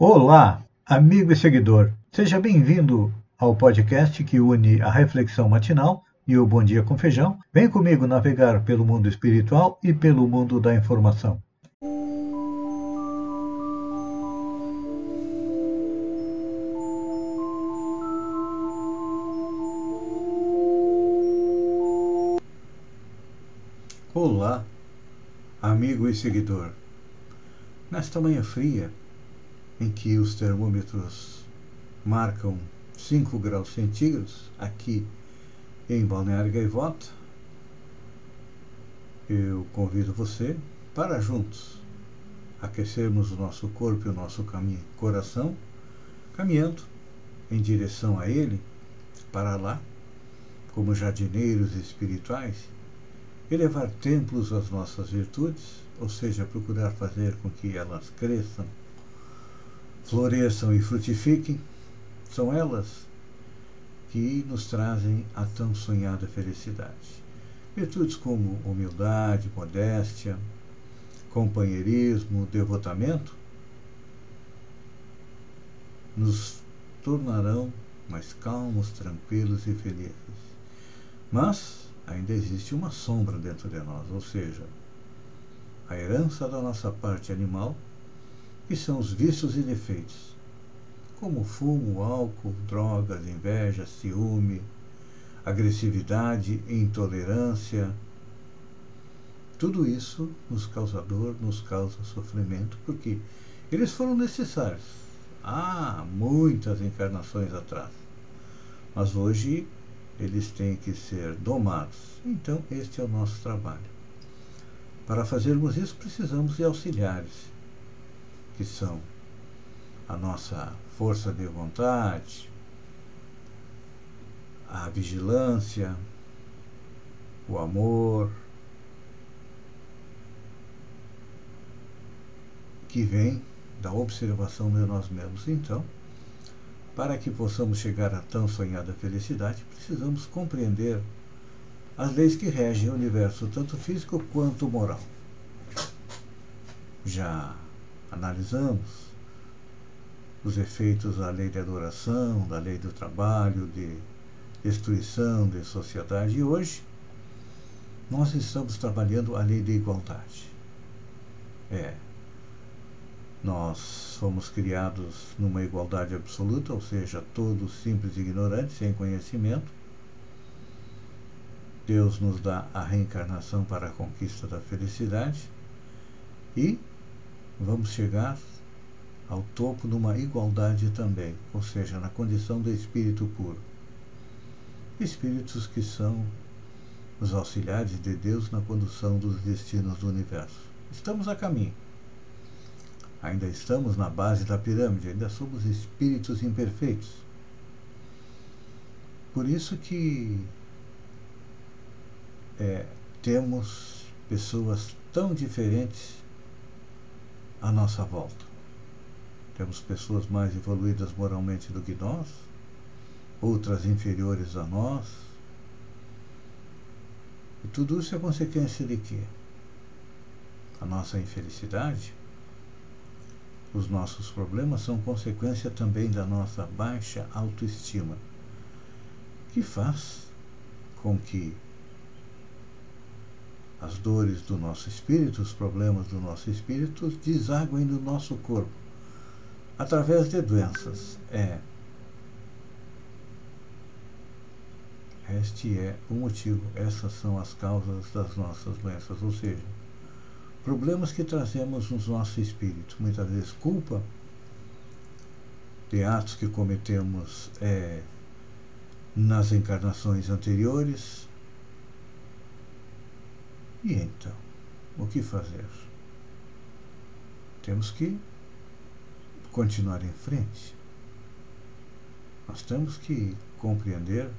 Olá, amigo e seguidor. Seja bem-vindo ao podcast que une a reflexão matinal e o Bom Dia com Feijão. Vem comigo navegar pelo mundo espiritual e pelo mundo da informação. Olá, amigo e seguidor. Nesta manhã fria, em que os termômetros marcam 5 graus centígrados, aqui em Balneário Gaivota, eu convido você para juntos aquecermos o nosso corpo e o nosso caminho, coração, caminhando em direção a Ele, para lá, como jardineiros espirituais, elevar templos às nossas virtudes, ou seja, procurar fazer com que elas cresçam, floresçam e frutifiquem, são elas que nos trazem a tão sonhada felicidade. Virtudes como humildade, modéstia, companheirismo, devotamento nos tornarão mais calmos, tranquilos e felizes. Mas ainda existe uma sombra dentro de nós, ou seja, a herança da nossa parte animal, que são os vícios e defeitos, como fumo, álcool, drogas, inveja, ciúme, agressividade, intolerância. Tudo isso nos causa dor, nos causa sofrimento, porque eles foram necessários há muitas encarnações atrás. Mas hoje eles têm que ser domados. Então, este é o nosso trabalho. Para fazermos isso, precisamos de auxiliares, que são a nossa força de vontade, a vigilância, o amor, que vem da observação de nós mesmos. Então, para que possamos chegar à tão sonhada felicidade, precisamos compreender as leis que regem o universo, tanto físico quanto moral. Já analisamos os efeitos da lei de adoração, da lei do trabalho, de destruição de sociedade, e hoje nós estamos trabalhando a lei de igualdade. É, nós fomos criados numa igualdade absoluta, ou seja, todos simples e ignorantes, sem conhecimento. Deus nos dá a reencarnação para a conquista da felicidade e vamos chegar ao topo numa igualdade também, ou seja, na condição do espírito puro. Espíritos que são os auxiliares de Deus na condução dos destinos do universo. Estamos a caminho ainda estamos na base da pirâmide, ainda somos espíritos imperfeitos. Por isso que é, temos pessoas tão diferentes à nossa volta. Temos pessoas mais evoluídas moralmente do que nós, outras inferiores a nós. E tudo isso é consequência de quê? A nossa infelicidade, os nossos problemas são consequência também da nossa baixa autoestima, que faz com que as dores do nosso espírito, os problemas do nosso espírito desaguem no nosso corpo através de doenças. É. Este é o motivo, essas são as causas das nossas doenças, ou seja, problemas que trazemos no nosso espírito. Muitas vezes culpa de atos que cometemos é, nas encarnações anteriores. E então, o que fazer? Temos que continuar em frente. Nós temos que compreender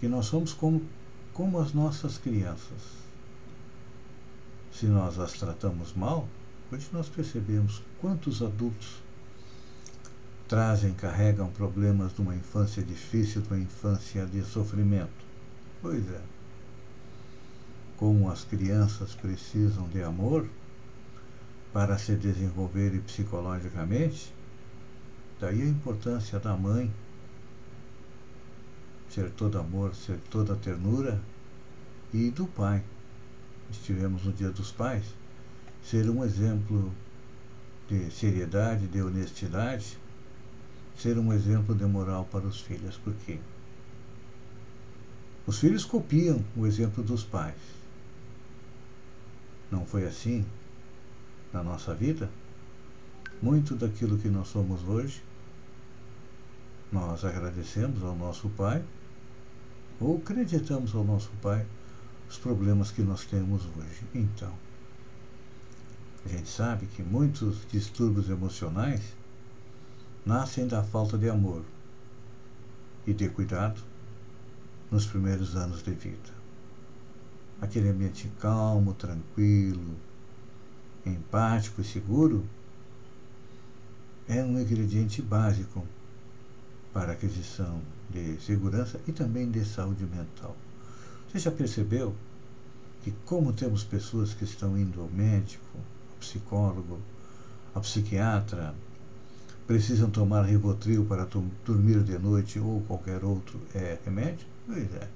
que nós somos como, como as nossas crianças se nós as tratamos mal, hoje nós percebemos quantos adultos trazem, carregam problemas de uma infância difícil, de uma infância de sofrimento. Pois é. Como as crianças precisam de amor para se desenvolverem psicologicamente, daí a importância da mãe ser todo amor, ser toda ternura, e do pai. Estivemos no Dia dos Pais, ser um exemplo de seriedade, de honestidade, ser um exemplo de moral para os filhos. Por quê? Os filhos copiam o exemplo dos pais. Não foi assim na nossa vida? Muito daquilo que nós somos hoje, nós agradecemos ao nosso pai ou acreditamos ao nosso pai os problemas que nós temos hoje. Então, a gente sabe que muitos distúrbios emocionais nascem da falta de amor e de cuidado nos primeiros anos de vida. Aquele ambiente calmo, tranquilo, empático e seguro é um ingrediente básico para a aquisição de segurança e também de saúde mental. Você já percebeu que como temos pessoas que estão indo ao médico, ao psicólogo, ao psiquiatra, precisam tomar Rivotril para dormir de noite ou qualquer outro é, remédio? Pois é.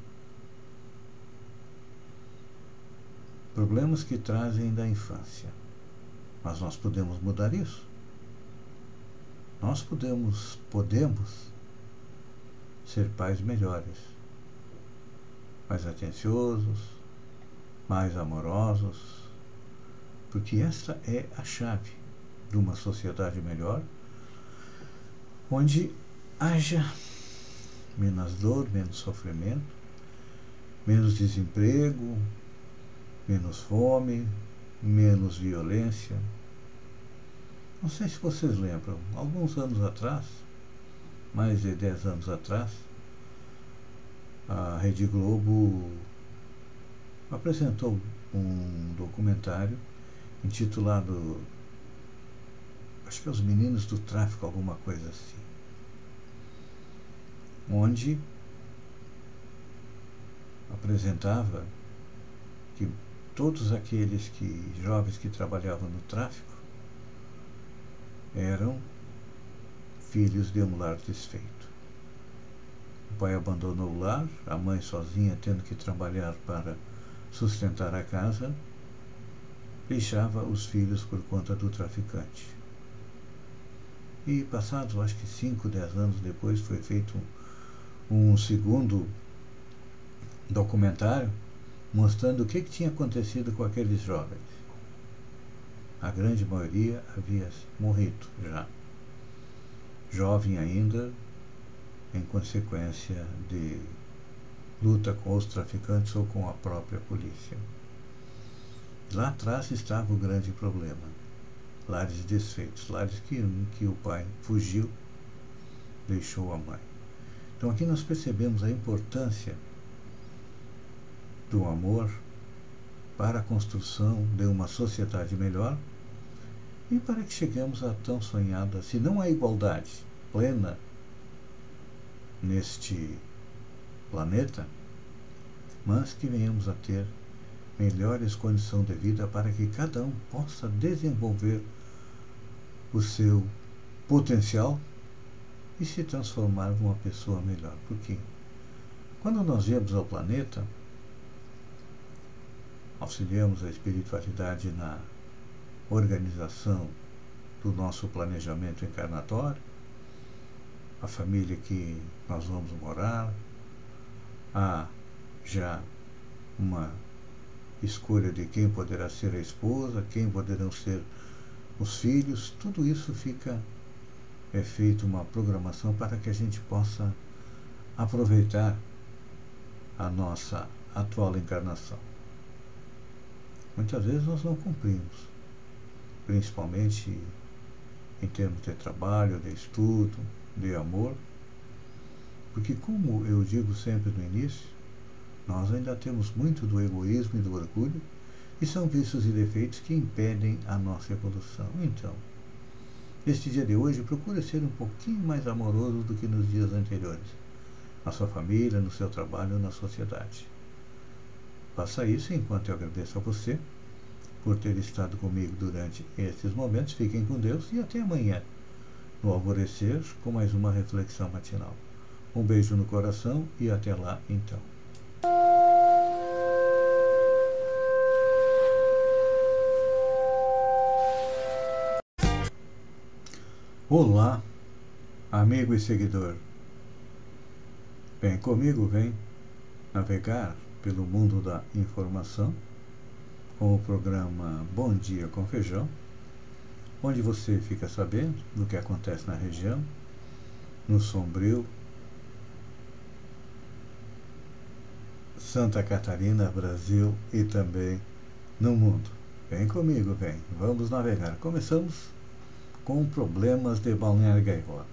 Problemas que trazem da infância. Mas nós podemos mudar isso. Nós podemos, podemos ser pais melhores mais atenciosos, mais amorosos, porque esta é a chave de uma sociedade melhor, onde haja menos dor, menos sofrimento, menos desemprego, menos fome, menos violência. Não sei se vocês lembram, alguns anos atrás, mais de 10 anos atrás, a Rede Globo apresentou um documentário intitulado acho que é Os Meninos do Tráfico, alguma coisa assim. Onde apresentava que todos aqueles que jovens que trabalhavam no tráfico eram filhos de um lar desfeito. O pai abandonou o lar, a mãe sozinha tendo que trabalhar para sustentar a casa, deixava os filhos por conta do traficante. E passados, acho que 5, 10 anos depois, foi feito um, um segundo documentário mostrando o que, que tinha acontecido com aqueles jovens. A grande maioria havia morrido já. Jovem ainda, em consequência de luta com os traficantes ou com a própria polícia. Lá atrás estava o grande problema. Lares desfeitos, lares que, que o pai fugiu, deixou a mãe. Então aqui nós percebemos a importância do amor para a construção de uma sociedade melhor e para que cheguemos à tão sonhada, se não a igualdade plena neste planeta, mas que venhamos a ter melhores condições de vida para que cada um possa desenvolver o seu potencial e se transformar numa pessoa melhor. Porque quando nós viemos ao planeta, auxiliamos a espiritualidade na organização do nosso planejamento encarnatório, a família que nós vamos morar, há já uma escolha de quem poderá ser a esposa, quem poderão ser os filhos, tudo isso fica é feito uma programação para que a gente possa aproveitar a nossa atual encarnação. Muitas vezes nós não cumprimos, principalmente em termos de trabalho, de estudo, de amor, porque, como eu digo sempre no início, nós ainda temos muito do egoísmo e do orgulho, e são vícios e defeitos que impedem a nossa evolução. Então, neste dia de hoje, procure ser um pouquinho mais amoroso do que nos dias anteriores, na sua família, no seu trabalho, na sociedade. Faça isso enquanto eu agradeço a você por ter estado comigo durante estes momentos. Fiquem com Deus e até amanhã, no alvorecer, com mais uma reflexão matinal. Um beijo no coração e até lá então. Olá, amigo e seguidor. Vem comigo, vem navegar pelo mundo da informação com o programa Bom Dia com Feijão, onde você fica sabendo do que acontece na região, no Sombrio, Santa Catarina, Brasil e também no mundo. Vem comigo, vem. Vamos navegar. Começamos com problemas de Balneário Gaivota.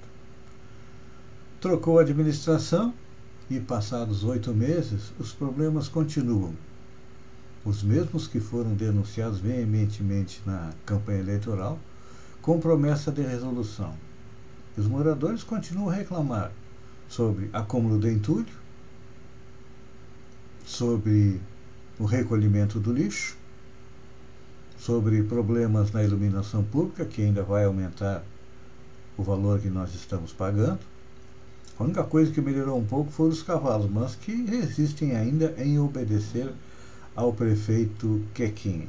Trocou a administração e, passados oito meses, os problemas continuam. Os mesmos que foram denunciados veementemente na campanha eleitoral, com promessa de resolução. Os moradores continuam a reclamar sobre acúmulo de entulho, sobre o recolhimento do lixo, sobre problemas na iluminação pública, que ainda vai aumentar o valor que nós estamos pagando. A única coisa que melhorou um pouco foram os cavalos, mas que resistem ainda em obedecer ao prefeito Quequinha.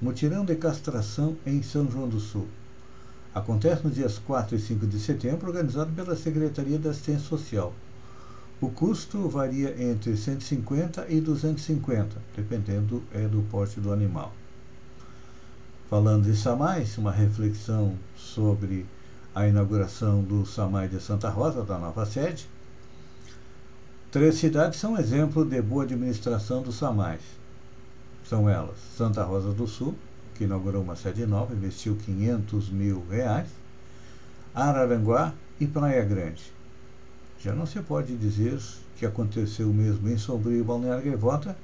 Mutirão de castração em São João do Sul. Acontece nos dias 4 e 5 de setembro, organizado pela Secretaria da Assistência Social. O custo varia entre 150 e 250, dependendo é, do porte do animal. Falando de SAMAIS, uma reflexão sobre a inauguração do SAMAI de Santa Rosa, da nova sede. Três cidades são exemplo de boa administração do SAMAIS. São elas Santa Rosa do Sul, que inaugurou uma sede nova, investiu 500 mil reais, Araranguá e Praia Grande. Já não se pode dizer que aconteceu o mesmo em Sombrio e Balneário Gaivota,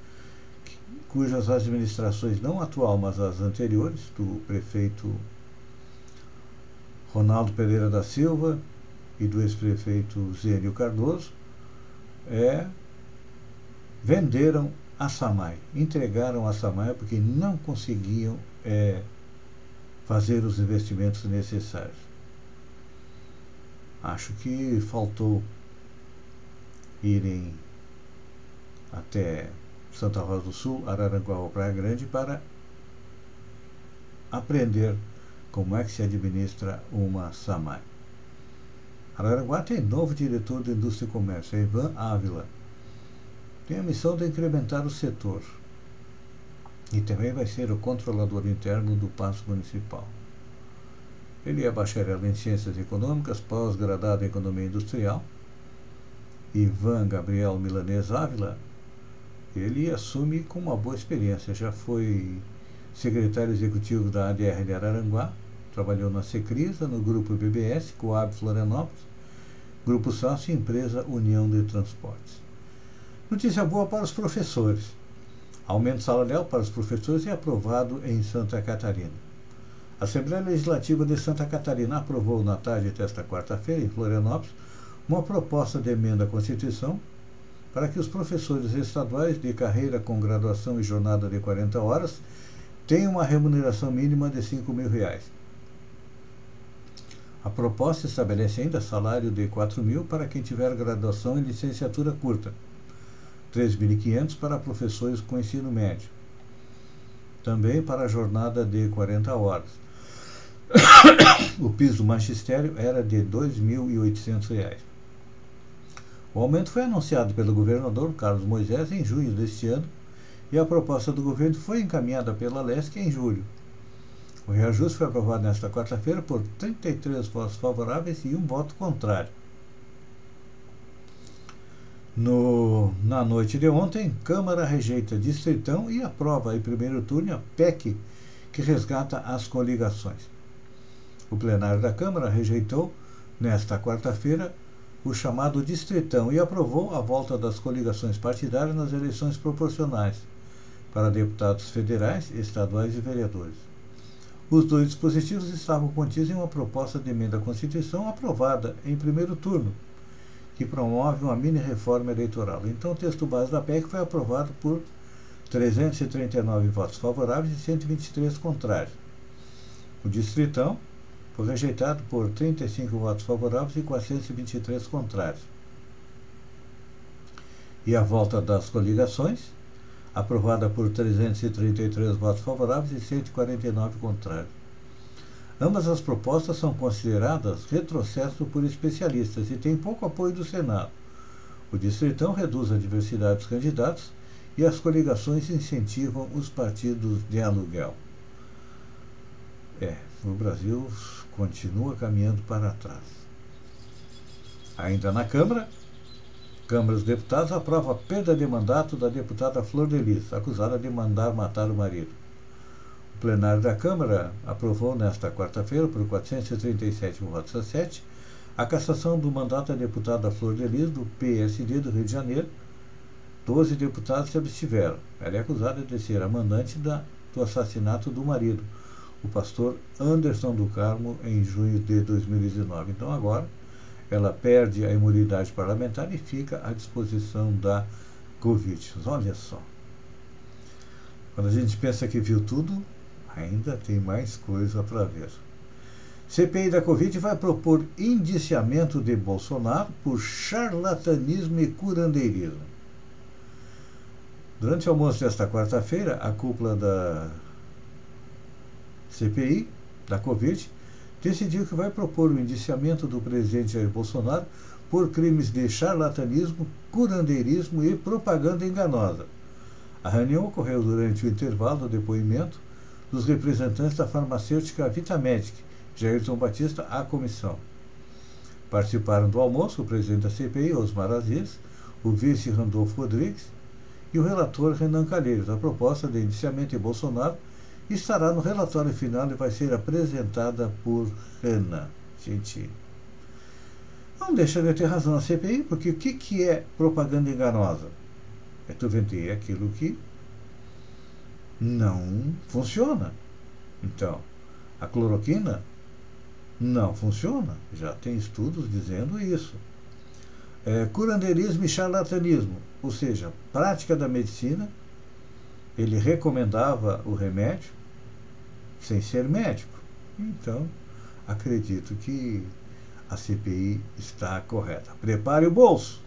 cujas administrações, não atual, mas as anteriores, do prefeito Ronaldo Pereira da Silva e do ex-prefeito Zênio Cardoso, é, venderam a Samai, entregaram a Samai porque não conseguiam é, fazer os investimentos necessários. Acho que faltou irem até Santa Rosa do Sul, Araranguá ou Praia Grande para aprender como é que se administra uma SAMAI. Araranguá tem novo diretor de Indústria e Comércio, é Ivan Ávila. Tem a missão de incrementar o setor. E também vai ser o controlador interno do Paço Municipal. Ele é bacharel em Ciências Econômicas, pós-gradado em Economia Industrial. Ivan Gabriel Milanês Ávila ele assume com uma boa experiência. Já foi secretário executivo da ADR de Araranguá, trabalhou na Secrisa, no Grupo BBS, Coab Florianópolis, Grupo SACE e Empresa União de Transportes. Notícia boa para os professores. Aumento salarial para os professores é aprovado em Santa Catarina. A Assembleia Legislativa de Santa Catarina aprovou na tarde desta quarta-feira, em Florianópolis, uma proposta de emenda à Constituição para que os professores estaduais de carreira com graduação e jornada de 40 horas tenham uma remuneração mínima de 5 mil reais. A proposta estabelece ainda salário de 4 mil para quem tiver graduação e licenciatura curta, 3.500 para professores com ensino médio, também para a jornada de 40 horas. o piso do magistério era de R$ 2.800. O aumento foi anunciado pelo governador Carlos Moisés em junho deste ano e a proposta do governo foi encaminhada pela LESC em julho. O reajuste foi aprovado nesta quarta-feira por 33 votos favoráveis e um voto contrário. No, na noite de ontem, Câmara rejeita distritão e aprova em primeiro turno a PEC que resgata as coligações. O plenário da Câmara rejeitou, nesta quarta-feira, o chamado Distritão e aprovou a volta das coligações partidárias nas eleições proporcionais para deputados federais, estaduais e vereadores. Os dois dispositivos estavam contidos em uma proposta de emenda à Constituição aprovada em primeiro turno, que promove uma mini reforma eleitoral. Então, o texto base da PEC foi aprovado por 339 votos favoráveis e 123 contrários. O Distritão foi rejeitado por 35 votos favoráveis e 423 contrários. E a volta das coligações, aprovada por 333 votos favoráveis e 149 contrários. Ambas as propostas são consideradas retrocesso por especialistas e têm pouco apoio do Senado. O Distritão reduz a diversidade dos candidatos e as coligações incentivam os partidos de aluguel. É, o Brasil continua caminhando para trás. Ainda na Câmara, Câmara dos Deputados aprova a perda de mandato da deputada Flor de Lis, acusada de mandar matar o marido. O plenário da Câmara aprovou nesta quarta-feira, por 437 votos a 7, a cassação do mandato da deputada Flor de Lis, do PSD do Rio de Janeiro. Doze deputados se abstiveram. Ela é acusada de ser a mandante da, do assassinato do marido, o pastor Anderson do Carmo em junho de 2019. Então agora ela perde a imunidade parlamentar e fica à disposição da Covid. Olha só. Quando a gente pensa que viu tudo, ainda tem mais coisa para ver. CPI da Covid vai propor indiciamento de Bolsonaro por charlatanismo e curandeirismo. Durante o almoço desta quarta-feira, a cúpula da CPI da Covid decidiu que vai propor o indiciamento do presidente Jair Bolsonaro por crimes de charlatanismo, curandeirismo e propaganda enganosa. A reunião ocorreu durante o intervalo do depoimento dos representantes da farmacêutica Vitamedic, Jairson Batista, à comissão. Participaram do almoço o presidente da CPI, Osmar Aziz, o vice Randolfo Rodrigues e o relator Renan Calheiros. A proposta de indiciamento de Bolsonaro estará no relatório final e vai ser apresentada por Renan Gentili. Não deixa de ter razão a CPI, porque o que, que é propaganda enganosa? É tu vender aquilo que não funciona. Então, a cloroquina não funciona. Já tem estudos dizendo isso. É, curandeirismo e charlatanismo, ou seja, prática da medicina. Ele recomendava o remédio, sem ser médico. Então, acredito que a CPI está correta. Prepare o bolso.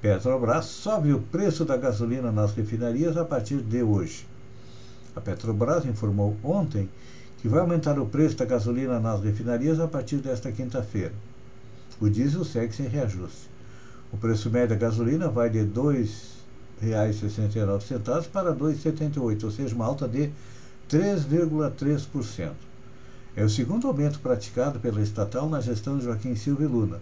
Petrobras sobe o preço da gasolina nas refinarias a partir de hoje. A Petrobras informou ontem que vai aumentar o preço da gasolina nas refinarias a partir desta quinta-feira. O diesel segue sem reajuste. O preço médio da gasolina vai de R$ 2,69 para R$ 2,78, ou seja, uma alta de 3,3%. É o segundo aumento praticado pela estatal na gestão de Joaquim Silva e Luna.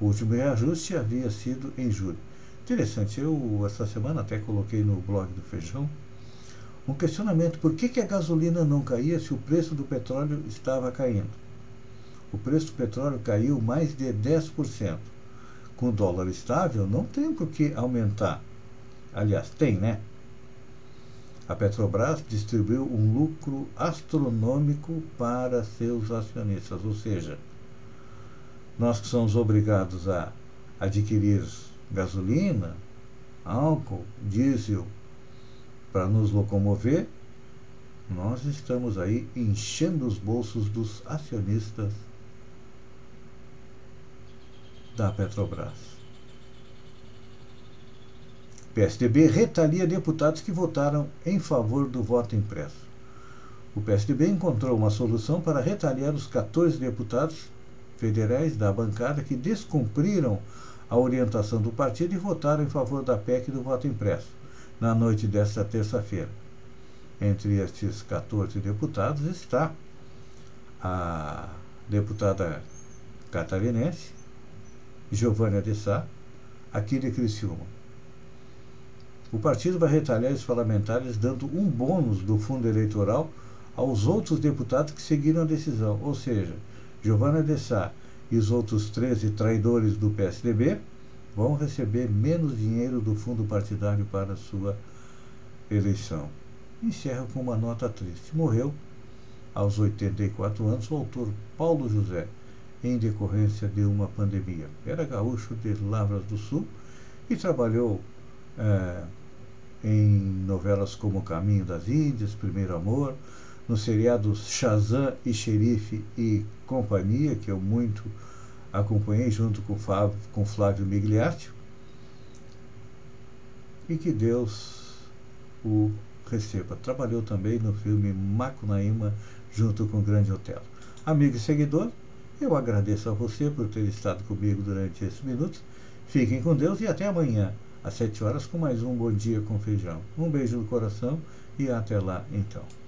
O último reajuste havia sido em julho. Interessante, eu essa semana até coloquei no blog do Feijão um questionamento: por que, que a gasolina não caía se o preço do petróleo estava caindo? O preço do petróleo caiu mais de 10%. Com o dólar estável, não tem por que aumentar. Aliás, tem, né? A Petrobras distribuiu um lucro astronômico para seus acionistas, ou seja, nós que somos obrigados a adquirir gasolina, álcool, diesel para nos locomover, nós estamos aí enchendo os bolsos dos acionistas da Petrobras. PSDB retalia deputados que votaram em favor do voto impresso. O PSDB encontrou uma solução para retaliar os 14 deputados federais da bancada que descumpriram a orientação do partido e votaram em favor da PEC do voto impresso, na noite desta terça-feira. Entre estes 14 deputados está a deputada catarinense Giovânia de Sá, aqui de Criciúma. O partido vai retalhar os parlamentares dando um bônus do fundo eleitoral aos outros deputados que seguiram a decisão, ou seja, Giovana de Sá e os outros 13 traidores do PSDB vão receber menos dinheiro do fundo partidário para sua eleição. Encerra com uma nota triste. Morreu aos 84 anos o autor Paulo José, em decorrência de uma pandemia. Era gaúcho de Lavras do Sul e trabalhou é, em novelas como Caminho das Índias, Primeiro Amor, no seriado Shazam e Xerife e Companhia, que eu muito acompanhei junto com Flávio, com Flávio Migliaccio, e que Deus o receba. Trabalhou também no filme Macunaíma, junto com o Grande Otelo. Amigo e seguidor, eu agradeço a você por ter estado comigo durante esses minutos. Fiquem com Deus e até amanhã, às 7 horas, com mais um Bom Dia com Feijão. Um beijo no coração e até lá então.